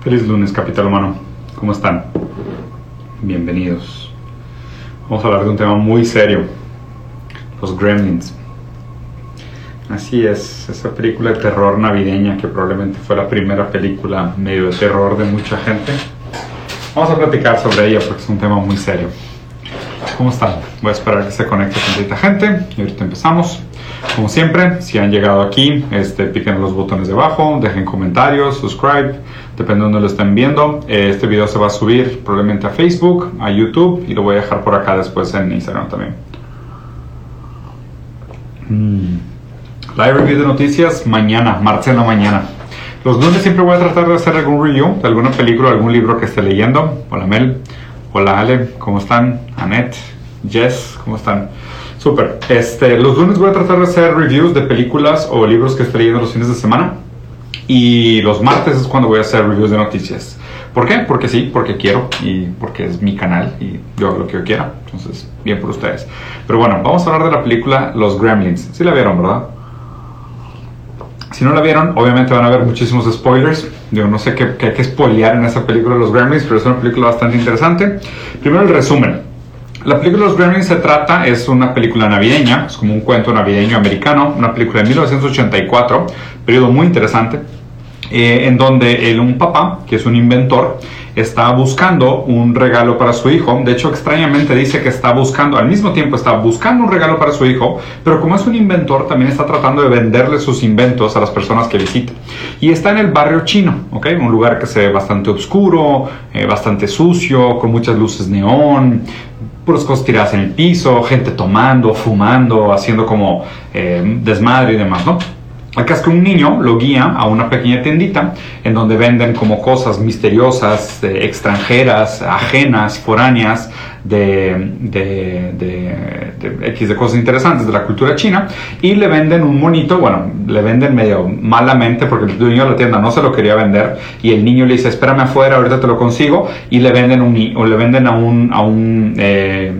Feliz lunes, Capital Humano. ¿Cómo están? Bienvenidos. Vamos a hablar de un tema muy serio. Los gremlins. Así es, esa película de terror navideña que probablemente fue la primera película medio de terror de mucha gente. Vamos a platicar sobre ella porque es un tema muy serio. ¿Cómo están? Voy a esperar que se conecte con tanta gente y ahorita empezamos. Como siempre, si han llegado aquí, este, piquen los botones de abajo, dejen comentarios, subscribe, depende de donde lo estén viendo. Este video se va a subir probablemente a Facebook, a YouTube y lo voy a dejar por acá después en Instagram también. Mm. Live review de noticias mañana, martes en la mañana. Los lunes siempre voy a tratar de hacer algún review de alguna película, algún libro que esté leyendo. Hola Mel, hola Ale, ¿cómo están? Annette, Jess, ¿cómo están? Super. Este, los lunes voy a tratar de hacer reviews de películas o libros que esté leyendo los fines de semana. Y los martes es cuando voy a hacer reviews de noticias. ¿Por qué? Porque sí, porque quiero y porque es mi canal y yo hago lo que yo quiera. Entonces, bien por ustedes. Pero bueno, vamos a hablar de la película Los Gremlins. Sí la vieron, ¿verdad? Si no la vieron, obviamente van a ver muchísimos spoilers. Yo no sé qué, hay que spoilear en esa película Los Gremlins, pero es una película bastante interesante. Primero el resumen. La película Los Gremlins se trata, es una película navideña, es como un cuento navideño americano, una película de 1984, periodo muy interesante, eh, en donde el, un papá, que es un inventor, está buscando un regalo para su hijo. De hecho, extrañamente dice que está buscando, al mismo tiempo está buscando un regalo para su hijo, pero como es un inventor, también está tratando de venderle sus inventos a las personas que visita. Y está en el barrio chino, ¿ok? Un lugar que se ve bastante oscuro, eh, bastante sucio, con muchas luces neón, puras cosas tiradas en el piso, gente tomando, fumando, haciendo como eh, desmadre y demás, ¿no? Acá es que un niño lo guía a una pequeña tiendita en donde venden como cosas misteriosas, eh, extranjeras, ajenas, foráneas, de, de, X de cosas interesantes de la cultura china y le venden un monito, bueno, le venden medio malamente porque el dueño de la tienda no se lo quería vender y el niño le dice, espérame afuera, ahorita te lo consigo y le venden, un, o le venden a un... A un eh,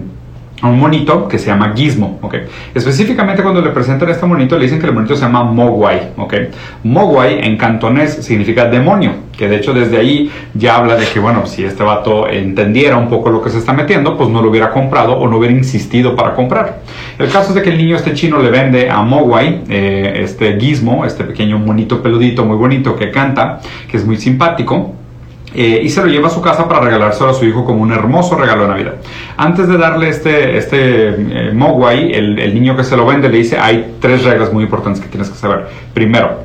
un monito que se llama Gizmo, ¿ok? Específicamente cuando le presentan este monito le dicen que el monito se llama Mogwai, ¿ok? Mogwai en cantonés significa demonio, que de hecho desde ahí ya habla de que, bueno, si este vato entendiera un poco lo que se está metiendo, pues no lo hubiera comprado o no hubiera insistido para comprar. El caso es de que el niño este chino le vende a Mogwai eh, este Gizmo, este pequeño monito peludito muy bonito que canta, que es muy simpático, eh, y se lo lleva a su casa para regalárselo a su hijo como un hermoso regalo de Navidad. Antes de darle este, este eh, el, niño que se lo vende le dice, hay tres reglas muy importantes que tienes que saber. Primero,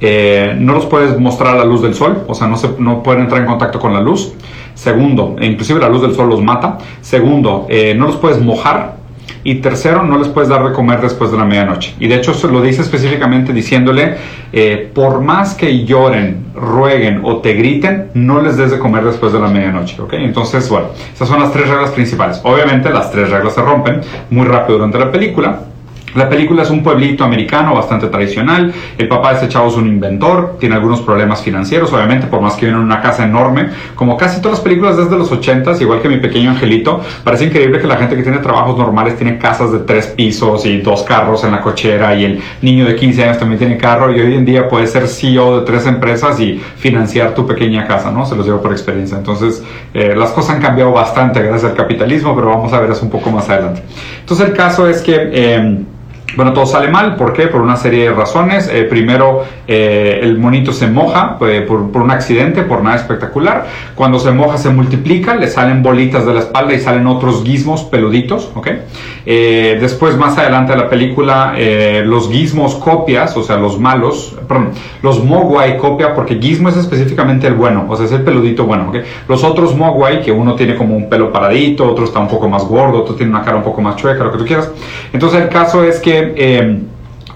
eh, no los puedes mostrar a la luz del sol, o sea, no, se, no pueden entrar en contacto con la luz. Segundo, e inclusive la luz del sol los mata. Segundo, no los puedes mojar y tercero, no les puedes dar de comer después de la medianoche. Y de hecho se lo dice específicamente diciéndole, eh, por más que lloren, rueguen o te griten, no les des de comer después de la medianoche. ¿ok? Entonces, bueno, esas son las tres reglas principales. Obviamente las tres reglas se rompen muy rápido durante la película. La película es un pueblito americano bastante tradicional. El papá de este chavo es un inventor, tiene algunos problemas financieros, obviamente, por más que viene en una casa enorme. Como casi todas las películas desde los 80 igual que mi pequeño angelito, parece increíble que la gente que tiene trabajos normales tiene casas de tres pisos y dos carros en la cochera y el niño de 15 años también tiene carro y hoy en día puedes ser CEO de tres empresas y financiar tu pequeña casa, ¿no? Se los digo por experiencia. Entonces, eh, las cosas han cambiado bastante gracias al capitalismo, pero vamos a ver eso un poco más adelante. Entonces, el caso es que... Eh, bueno, todo sale mal, ¿por qué? Por una serie de razones. Eh, primero, eh, el monito se moja eh, por, un accidente, por nada espectacular. Cuando se moja se multiplica, le salen bolitas de la espalda y salen otros gizmos peluditos, ¿ok? después, más adelante de la película, los gizmos copias, o sea, los malos, perdón, los mogwai copia, porque gizmo es específicamente el bueno, o sea, es el peludito bueno, ¿ok? Los otros mogwai, que uno tiene como un pelo paradito, otro está un poco más gordo, otro tiene una cara un poco más chueca, lo que tú quieras. Entonces, el caso es que eh,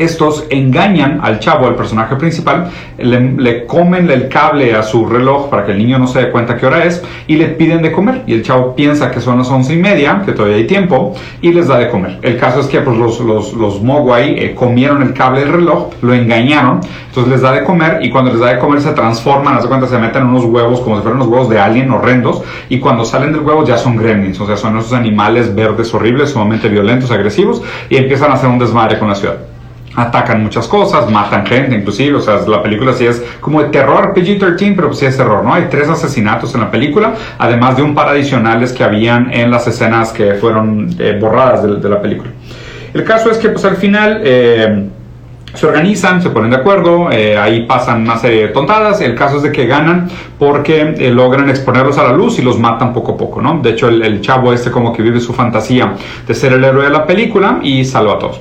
estos engañan al chavo, al personaje principal, le, comen el cable a su reloj para que el niño no se dé cuenta qué hora es y le piden de comer. Y el chavo piensa que son las once y media, que todavía hay tiempo, y les da de comer. El caso es que pues, los, los, los Mogwai eh, comieron el cable del reloj, lo engañaron, entonces les da de comer y cuando les da de comer se transforman, hace cuenta, se meten unos huevos como si fueran unos huevos de alien horrendos y cuando salen del huevo ya son gremlins, o sea, son esos animales verdes horribles, sumamente violentos, agresivos y empiezan a hacer un desmadre con la ciudad. Atacan muchas cosas, matan gente inclusive, o sea, la película sí es como de terror PG-13, pero sí es terror, ¿no? Hay tres asesinatos en la película, además de un par adicionales que habían en las escenas que fueron eh, borradas de, la película. El caso es que pues al final... Eh, se organizan, se ponen de acuerdo, eh, ahí pasan una serie de tontadas. El caso es de que ganan porque logran exponerlos a la luz y los matan poco a poco, ¿no? De hecho, el, el, chavo este como que vive su fantasía de ser el héroe de la película y salva a todos.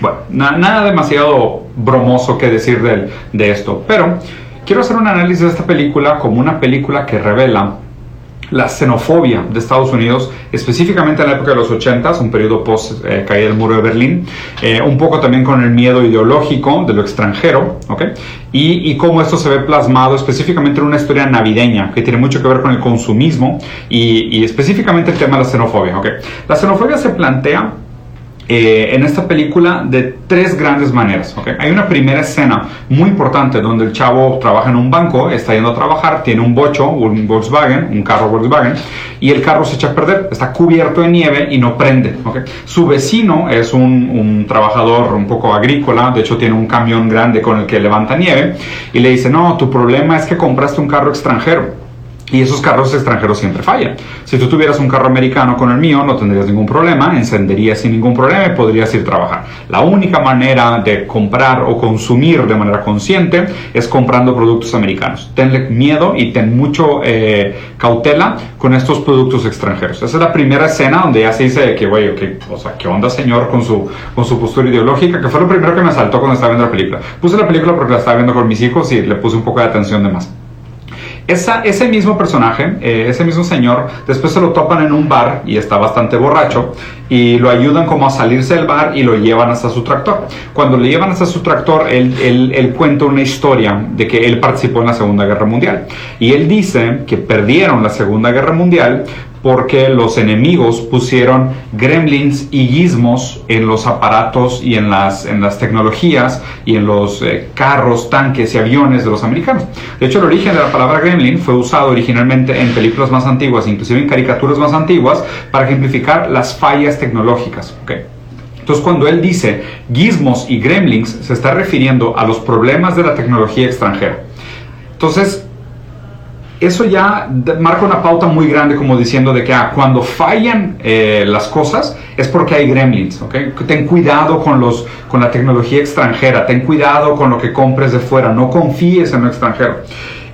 Bueno, nada demasiado bromoso que decir de, de esto, pero quiero hacer un análisis de esta película como una película que revela la xenofobia de Estados Unidos, específicamente en la época de los 80, un periodo post eh, caída del muro de Berlín, eh, un poco también con el miedo ideológico de lo extranjero, ¿ok? Y, y, cómo esto se ve plasmado específicamente en una historia navideña que tiene mucho que ver con el consumismo y, y específicamente el tema de la xenofobia, ¿ok? La xenofobia se plantea eh, en esta película de tres grandes maneras. ¿okay? Hay una primera escena muy importante donde el chavo trabaja en un banco, está yendo a trabajar, tiene un bocho, un Volkswagen, un carro Volkswagen, y el carro se echa a perder, está cubierto de nieve y no prende. ¿okay? Su vecino es un, un, trabajador un poco agrícola, de hecho tiene un camión grande con el que levanta nieve, y le dice, no, tu problema es que compraste un carro extranjero. Y esos carros extranjeros siempre fallan. Si tú tuvieras un carro americano con el mío, no tendrías ningún problema, encenderías sin ningún problema y podrías ir a trabajar. La única manera de comprar o consumir de manera consciente es comprando productos americanos. Tenle miedo y ten mucho eh, cautela con estos productos extranjeros. Esa es la primera escena donde ya se dice que, güey, o sea, ¿qué onda, señor, con su, con su postura ideológica? Que fue lo primero que me saltó cuando estaba viendo la película. Puse la película porque la estaba viendo con mis hijos y le puse un poco de atención de más ese mismo personaje, eh, ese mismo señor, después se lo topan en un bar y está bastante borracho y lo ayudan como a salirse del bar y lo llevan hasta su tractor. Cuando le llevan hasta su tractor, él, él, él cuenta una historia de que él participó en la Segunda Guerra Mundial. Y él dice que perdieron la Segunda Guerra Mundial porque los enemigos pusieron gremlins y gizmos en los aparatos y en las, en las tecnologías y en los eh, carros, tanques y aviones de los americanos. De hecho, el origen de la palabra gremlin fue usado originalmente en películas más antiguas, inclusive en caricaturas más antiguas, para ejemplificar las fallas tecnológicas. Entonces, cuando él dice gizmos y gremlins, se está refiriendo a los problemas de la tecnología extranjera. Entonces, eso ya marca una pauta muy grande como diciendo de que ah, cuando fallan eh, las cosas es porque hay gremlins, ¿ok? Ten cuidado con, los, con la tecnología extranjera, ten cuidado con lo que compres de fuera, no confíes en lo extranjero.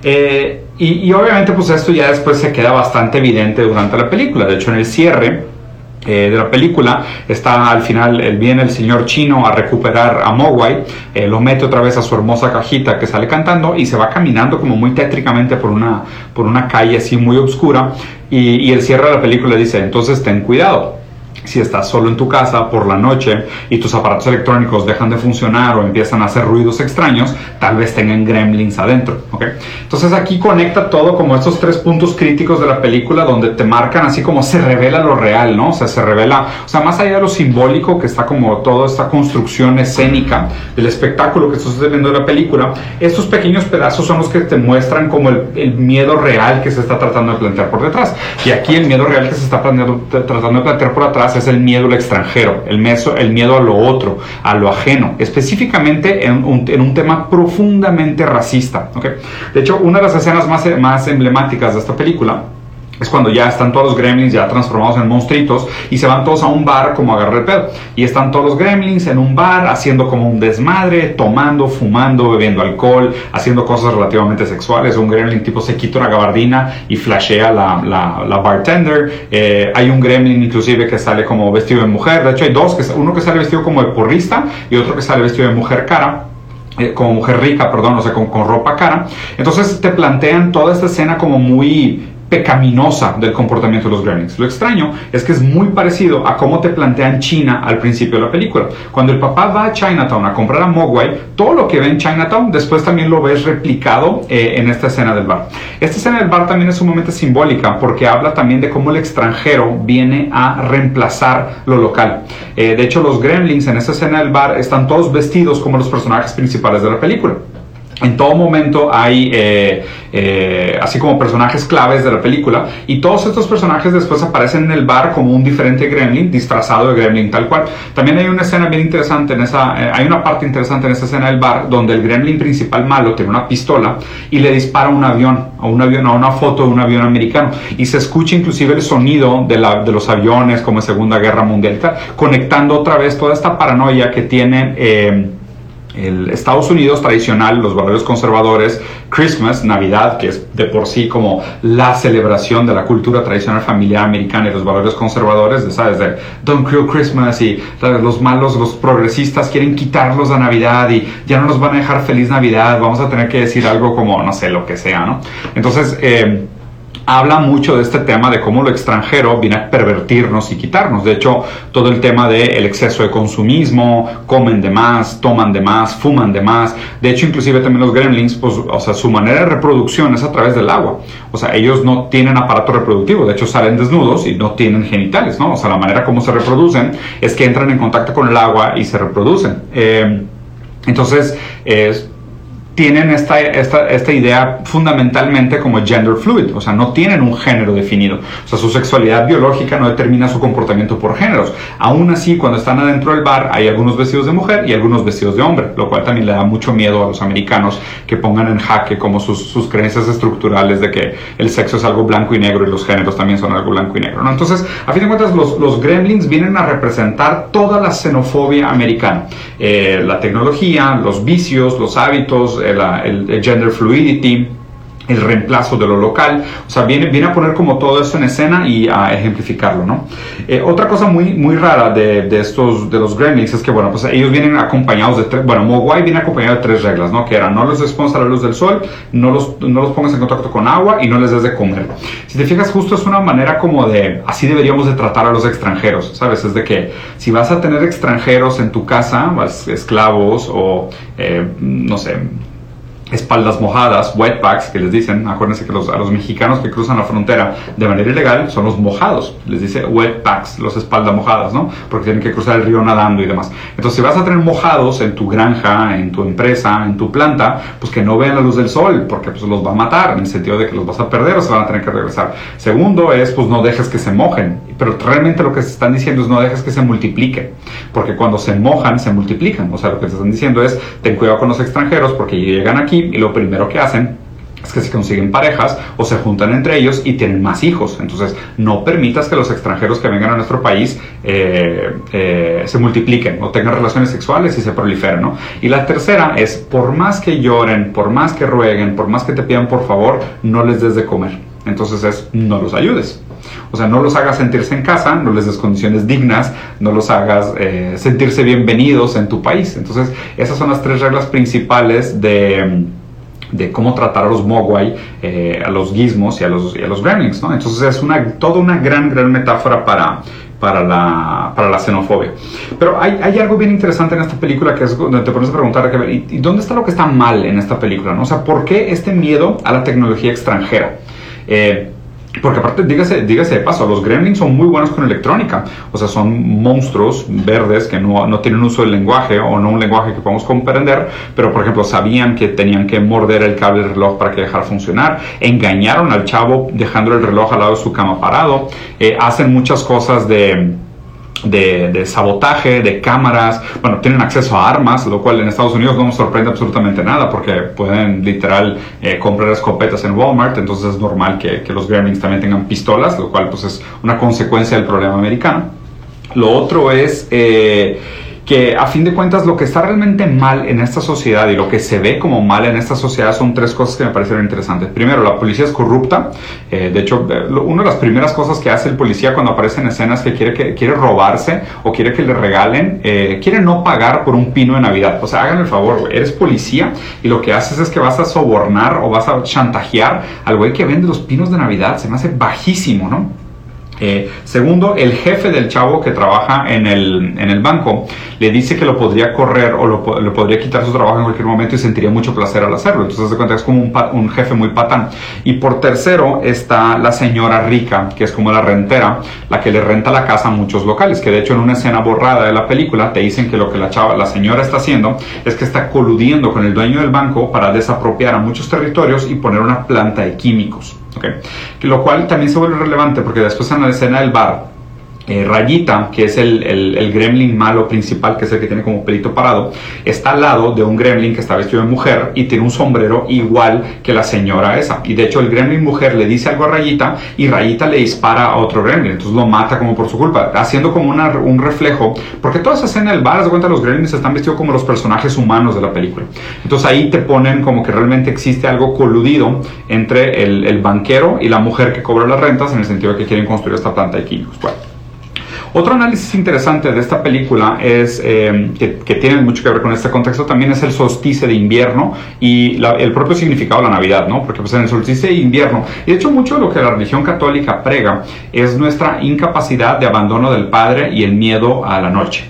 Eh, y, y, obviamente pues esto ya después se queda bastante evidente durante la película, de hecho en el cierre eh, de la película. Está al final, el, viene el señor chino a recuperar a Mogwai, eh, lo mete otra vez a su hermosa cajita que sale cantando y se va caminando como muy tétricamente por una, por una calle así muy oscura y, y el cierre de la película dice, entonces ten cuidado si estás solo en tu casa por la noche y tus aparatos electrónicos dejan de funcionar o empiezan a hacer ruidos extraños, tal vez tengan gremlins adentro. ¿okay? Entonces aquí conecta todo como estos tres puntos críticos de la película donde te marcan así como se revela lo real, ¿no? O sea, se revela, o sea, más allá de lo simbólico que está como toda esta construcción escénica del espectáculo que estás viendo de la película, estos pequeños pedazos son los que te muestran como el, el miedo real que se está tratando de plantear por detrás. Y aquí el miedo real que se está tratando de plantear por atrás es el miedo al extranjero, el, el miedo a lo otro, a lo ajeno, específicamente en un, tema profundamente racista. De hecho, una de las escenas más, más emblemáticas de esta película es cuando ya están todos los gremlins ya transformados en monstruitos y se van todos a un bar como agarrar el pedo. Y están todos los gremlins en un bar haciendo como un desmadre, tomando, fumando, bebiendo alcohol, haciendo cosas relativamente sexuales. Un gremlin tipo se quita una gabardina y flashea la, la, bartender. Eh, hay un gremlin inclusive que sale como vestido de mujer. De hecho hay dos, uno que sale vestido como de porrista y otro que sale vestido de mujer cara eh, como mujer rica, perdón, o sea, con, con, ropa cara. Entonces te plantean toda esta escena como muy pecaminosa del comportamiento de los gremlins. Lo extraño es que es muy parecido a cómo te plantean China al principio de la película. Cuando el papá va a Chinatown a comprar a Mogwai, todo lo que ve en Chinatown después también lo ves replicado eh, en esta escena del bar. Esta escena del bar también es sumamente simbólica porque habla también de cómo el extranjero viene a reemplazar lo local. Eh, de hecho, los gremlins en esta escena del bar están todos vestidos como los personajes principales de la película. En todo momento hay, eh, eh, así como personajes claves de la película, y todos estos personajes después aparecen en el bar como un diferente gremlin, disfrazado de gremlin tal cual. También hay una escena bien interesante en esa, eh, hay una parte interesante en esa escena del bar donde el gremlin principal malo tiene una pistola y le dispara un avión, a un avión, a una foto de un avión americano, y se escucha inclusive el sonido de, la, de los aviones como en Segunda Guerra Mundial, conectando otra vez toda esta paranoia que tienen el Estados Unidos tradicional, los valores conservadores, Christmas, Navidad, que es de por sí como la celebración de la cultura tradicional familiar americana y los valores conservadores, de, ¿sabes? De Don't Kill Christmas y los malos, los progresistas quieren quitarlos la Navidad y ya no nos van a dejar feliz Navidad, vamos a tener que decir algo como, no sé, lo que sea, ¿no? Entonces, eh, habla mucho de este tema de cómo lo extranjero viene a pervertirnos y quitarnos. De hecho, todo el tema del exceso de consumismo, comen de más, toman de más, fuman de más. De hecho, inclusive también los gremlins, pues, o sea, su manera de reproducción es a través del agua. O sea, ellos no tienen aparato reproductivo, de hecho salen desnudos y no tienen genitales, ¿no? O sea, la manera como se reproducen es que entran en contacto con el agua y se reproducen. Eh, entonces, es tienen esta, esta, esta, idea fundamentalmente como gender fluid, o sea, no tienen un género definido, o sea, su sexualidad biológica no determina su comportamiento por géneros. Aún así, cuando están adentro del bar, hay algunos vestidos de mujer y algunos vestidos de hombre, lo cual también le da mucho miedo a los americanos que pongan en jaque como sus, sus creencias estructurales de que el sexo es algo blanco y negro y los géneros también son algo blanco y negro. ¿no? Entonces, a fin de cuentas, los, los gremlins vienen a representar toda la xenofobia americana, eh, la tecnología, los vicios, los hábitos, el, gender fluidity, el reemplazo de lo local, o sea, viene, viene a poner como todo esto en escena y a ejemplificarlo, ¿no? Eh, otra cosa muy, muy rara de, de, estos, de los gremlins es que, bueno, pues ellos vienen acompañados de tres, bueno, Mogwai viene acompañado de tres reglas, ¿no? Que eran, no los expongas a la luz del sol, no los, no los pongas en contacto con agua y no les des de comer. Si te fijas, justo es una manera como de, así deberíamos de tratar a los extranjeros, ¿sabes? Es de que si vas a tener extranjeros en tu casa, esclavos o, eh, no sé, espaldas mojadas, wetbacks, que les dicen, acuérdense que los, a los mexicanos que cruzan la frontera de manera ilegal son los mojados, les dice wetbacks, los espaldas mojadas, ¿no? Porque tienen que cruzar el río nadando y demás. Entonces, si vas a tener mojados en tu granja, en tu empresa, en tu planta, pues que no vean la luz del sol, porque pues los va a matar, en el sentido de que los vas a perder o se van a tener que regresar. Segundo es, pues no dejes que se mojen, pero realmente lo que se están diciendo es no dejes que se multipliquen, porque cuando se mojan, se multiplican. O sea, lo que se están diciendo es, ten cuidado con los extranjeros, porque llegan aquí y lo primero que hacen es que se consiguen parejas o se juntan entre ellos y tienen más hijos. Entonces, no permitas que los extranjeros que vengan a nuestro país eh, eh, se multipliquen o tengan relaciones sexuales y se proliferen. ¿no? Y la tercera es, por más que lloren, por más que rueguen, por más que te pidan por favor, no les des de comer. Entonces es, no los ayudes. O sea, no los hagas sentirse en casa, no les des condiciones dignas, no los hagas eh, sentirse bienvenidos en tu país. Entonces, esas son las tres reglas principales de de cómo tratar a los Mogwai, eh, a los gizmos y a los, y a los gremlins, ¿no? Entonces es una, toda una gran, gran metáfora para, para la, para la xenofobia. Pero hay, hay, algo bien interesante en esta película que es donde te pones a preguntar, ¿y, dónde está lo que está mal en esta película? ¿no? O sea, ¿por qué este miedo a la tecnología extranjera? Eh, porque aparte, dígase, dígase de paso, los gremlins son muy buenos con electrónica. O sea, son monstruos verdes que no, no, tienen uso del lenguaje o no un lenguaje que podamos comprender, pero por ejemplo sabían que tenían que morder el cable del reloj para que dejara funcionar. Engañaron al chavo dejando el reloj al lado de su cama parado. Eh, hacen muchas cosas de de, sabotaje, de cámaras, bueno, tienen acceso a armas, lo cual en Estados Unidos no nos sorprende absolutamente nada porque pueden literal eh, comprar escopetas en Walmart, entonces es normal que, que, los gremlins también tengan pistolas, lo cual pues es una consecuencia del problema americano. Lo otro es... Eh, que a fin de cuentas lo que está realmente mal en esta sociedad y lo que se ve como mal en esta sociedad son tres cosas que me parecieron interesantes. Primero, la policía es corrupta. Eh, de hecho, eh, una de las primeras cosas que hace el policía cuando aparece en escenas que quiere, que quiere robarse o quiere que le regalen, eh, quiere no pagar por un pino de Navidad. O sea, hagan el favor, eres policía y lo que haces es que vas a sobornar o vas a chantajear al güey que vende los pinos de Navidad. Se me hace bajísimo, ¿no? Eh, segundo, el jefe del chavo que trabaja en el, en el, banco le dice que lo podría correr o lo, podría quitar su trabajo en cualquier momento y sentiría mucho placer al hacerlo. Entonces, se cuenta es como un, jefe muy patán. Y por tercero está la señora rica, que es como la rentera, la que le renta la casa a muchos locales. Que de hecho, en una escena borrada de la película, te dicen que lo que la, la señora está haciendo es que está coludiendo con el dueño del banco para desapropiar a muchos territorios y poner una planta de químicos. Lo cual también se vuelve relevante porque después en la escena del bar eh, Rayita, que es el, gremlin malo principal, que es el que tiene como pelito parado, está al lado de un gremlin que está vestido de mujer y tiene un sombrero igual que la señora esa. Y de hecho el gremlin mujer le dice algo a Rayita y Rayita le dispara a otro gremlin, entonces lo mata como por su culpa, haciendo como una, un reflejo, porque toda esa escena del bar, de cuenta, los gremlins están vestidos como los personajes humanos de la película. Entonces ahí te ponen como que realmente existe algo coludido entre el, el banquero y la mujer que cobra las rentas en el sentido de que quieren construir esta planta de químicos. Bueno, otro análisis interesante de esta película es eh, que, tiene mucho que ver con este contexto también es el solsticio de invierno y el propio significado de la Navidad, ¿no? Porque pues en el solsticio de invierno, y de hecho mucho de lo que la religión católica prega es nuestra incapacidad de abandono del Padre y el miedo a la noche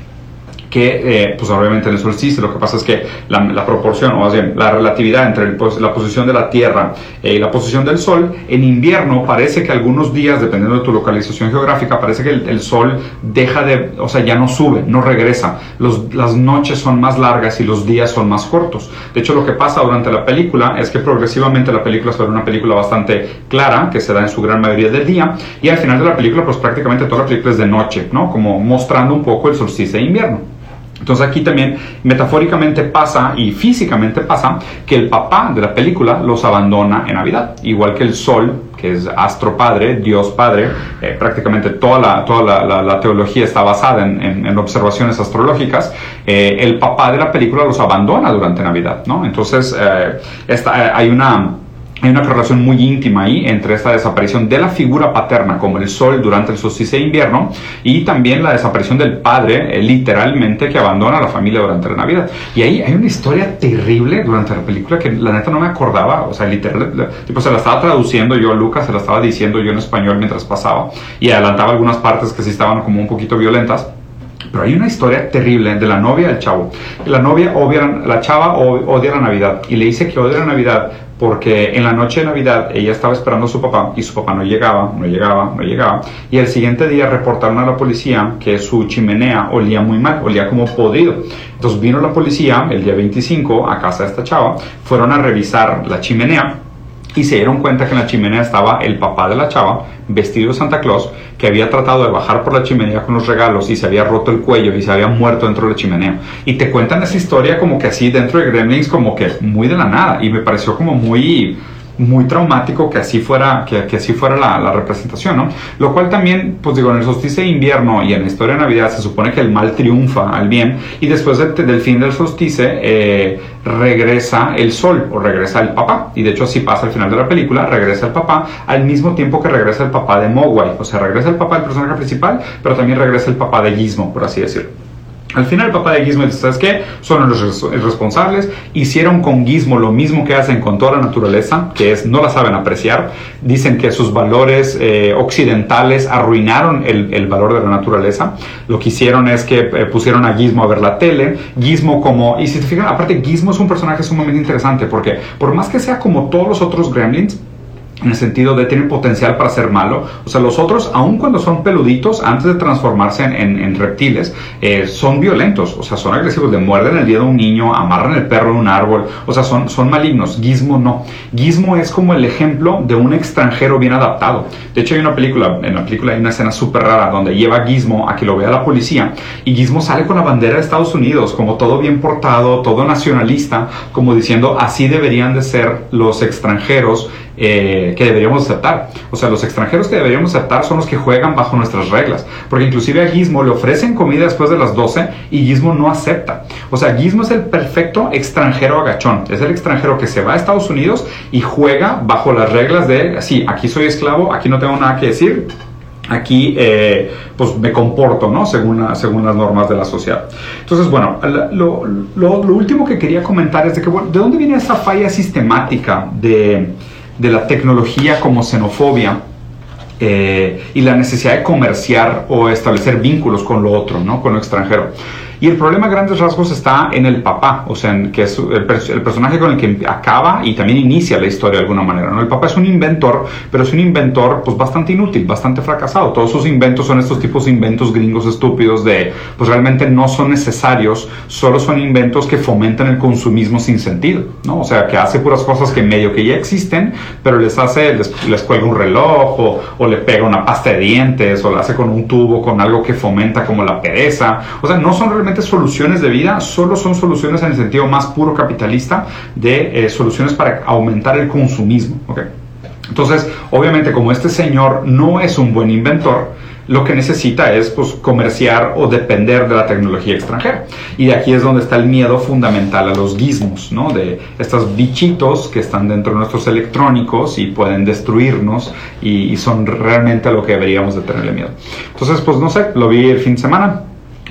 que eh, pues obviamente en el solsticio lo que pasa es que la, proporción o más bien la relatividad entre pues, la posición de la Tierra y la posición del Sol en invierno parece que algunos días dependiendo de tu localización geográfica parece que el, Sol deja de o sea ya no sube no regresa. Los, las noches son más largas y los días son más cortos. De hecho lo que pasa durante la película es que progresivamente la película se una película bastante clara que se da en su gran mayoría del día y al final de la película pues prácticamente toda la película es de noche no como mostrando un poco el solsticio de invierno entonces aquí también metafóricamente pasa y físicamente pasa que el papá de la película los abandona en Navidad, igual que el sol, que es astro padre, Dios padre, eh, prácticamente toda la, toda la, teología está basada en, observaciones astrológicas, eh, el papá de la película los abandona durante Navidad, ¿no? Entonces eh, esta, hay una hay una correlación muy íntima ahí entre esta desaparición de la figura paterna como el sol durante el solsticio de invierno y también la desaparición del padre eh, literalmente que abandona a la familia durante la Navidad. Y ahí hay una historia terrible durante la película que la neta no me acordaba, o sea, literal, tipo se la estaba traduciendo yo a Lucas, se la estaba diciendo yo en español mientras pasaba y adelantaba algunas partes que sí estaban como un poquito violentas. Pero hay una historia terrible de la novia del chavo. La novia odia, la chava odia la Navidad y le dice que odia la Navidad porque en la noche de Navidad ella estaba esperando a su papá y su papá no llegaba, no llegaba, no llegaba. Y el siguiente día reportaron a la policía que su chimenea olía muy mal, olía como podrido. Entonces vino la policía el día 25 a casa de esta chava, fueron a revisar la chimenea y se dieron cuenta que en la chimenea estaba el papá de la chava, vestido de Santa Claus, que había tratado de bajar por la chimenea con los regalos y se había roto el cuello y se había muerto dentro de la chimenea. Y te cuentan esa historia como que así dentro de Gremlins, como que muy de la nada. Y me pareció como muy muy traumático que así fuera, que, así fuera la, la, representación, ¿no? Lo cual también, pues digo, en el solsticio de invierno y en la historia de Navidad se supone que el mal triunfa al bien y después del fin del solsticio eh, regresa el sol o regresa el papá. Y de hecho así pasa al final de la película, regresa el papá al mismo tiempo que regresa el papá de Mogwai. O sea, regresa el papá del personaje principal, pero también regresa el papá de Gizmo, por así decirlo. Al final el papá de Gizmo dice, ¿sabes qué? Son los responsables, hicieron con Gizmo lo mismo que hacen con toda la naturaleza, que es no la saben apreciar, dicen que sus valores eh, occidentales arruinaron el, valor de la naturaleza, lo que hicieron es que eh, pusieron a Gizmo a ver la tele, Gizmo como, y si te fijan, aparte Gizmo es un personaje sumamente interesante, porque por más que sea como todos los otros gremlins, en el sentido de tienen potencial para ser malo. O sea, los otros, aun cuando son peluditos, antes de transformarse en, reptiles, eh, son violentos, o sea, son agresivos, le muerden el dedo a un niño, amarran el perro en un árbol, o sea, son, son malignos. Gizmo no. Gizmo es como el ejemplo de un extranjero bien adaptado. De hecho, hay una película, en la película hay una escena súper rara donde lleva a Gizmo a que lo vea la policía y Gizmo sale con la bandera de Estados Unidos, como todo bien portado, todo nacionalista, como diciendo, así deberían de ser los extranjeros eh, que deberíamos aceptar. O sea, los extranjeros que deberíamos aceptar son los que juegan bajo nuestras reglas. Porque inclusive a Gizmo le ofrecen comida después de las 12 y Gizmo no acepta. O sea, Gizmo es el perfecto extranjero agachón. Es el extranjero que se va a Estados Unidos y juega bajo las reglas de, sí, aquí soy esclavo, aquí no tengo nada que decir, aquí eh, pues me comporto, ¿no? Según, según las normas de la sociedad. Entonces, bueno, lo, lo, último que quería comentar es de que, bueno, ¿de dónde viene esa falla sistemática de de la tecnología como xenofobia eh, y la necesidad de comerciar o establecer vínculos con lo otro, ¿no? con lo extranjero. Y el problema a grandes rasgos está en el papá, o sea, en que es el, personaje con el que acaba y también inicia la historia de alguna manera. ¿no? El papá es un inventor, pero es un inventor pues bastante inútil, bastante fracasado. Todos sus inventos son estos tipos de inventos gringos estúpidos de pues realmente no son necesarios, solo son inventos que fomentan el consumismo sin sentido, ¿no? O sea, que hace puras cosas que medio que ya existen, pero les hace, les, cuelga un reloj o, o le pega una pasta de dientes o lo hace con un tubo, con algo que fomenta como la pereza. O sea, no son realmente soluciones de vida, solo son soluciones en el sentido más puro capitalista de eh, soluciones para aumentar el consumismo. Entonces, obviamente, como este señor no es un buen inventor, lo que necesita es pues, comerciar o depender de la tecnología extranjera. Y de aquí es donde está el miedo fundamental a los gizmos, ¿no? de estos bichitos que están dentro de nuestros electrónicos y pueden destruirnos y, y son realmente a lo que deberíamos de tenerle miedo. Entonces, pues no sé, lo vi el fin de semana,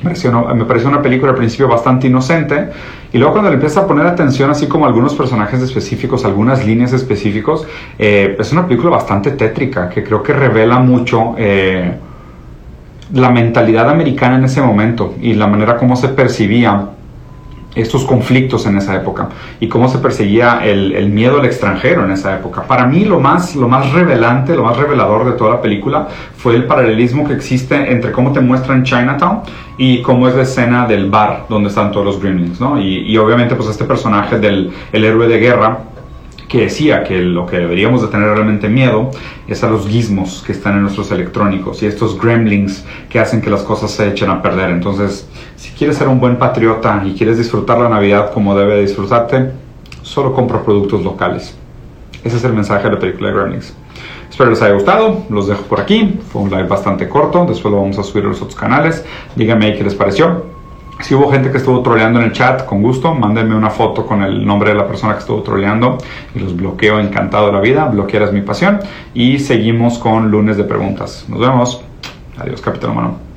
me pareció una película al principio bastante inocente y luego cuando le empieza a poner atención así como algunos personajes específicos, algunas líneas específicos, eh, es una película bastante tétrica que creo que revela mucho eh, la mentalidad americana en ese momento y la manera como se percibía estos conflictos en esa época y cómo se perseguía el, miedo al extranjero en esa época. Para mí lo más, lo más revelante, lo más revelador de toda la película fue el paralelismo que existe entre cómo te muestran Chinatown y cómo es la escena del bar donde están todos los gremlins, ¿no? Y, obviamente pues este personaje del el héroe de guerra que decía que lo que deberíamos de tener realmente miedo es a los gizmos que están en nuestros electrónicos y estos gremlins que hacen que las cosas se echen a perder. Entonces, si quieres ser un buen patriota y quieres disfrutar la Navidad como debe disfrutarte, solo compra productos locales. Ese es el mensaje de la película de Gremlins. Espero les haya gustado, los dejo por aquí. Fue un live bastante corto, después lo vamos a subir a los otros canales. Díganme ahí qué les pareció. Si hubo gente que estuvo troleando en el chat, con gusto, mándenme una foto con el nombre de la persona que estuvo troleando y los bloqueo encantado de la vida. Bloquear es mi pasión. Y seguimos con lunes de preguntas. Nos vemos. Adiós, capitán humano.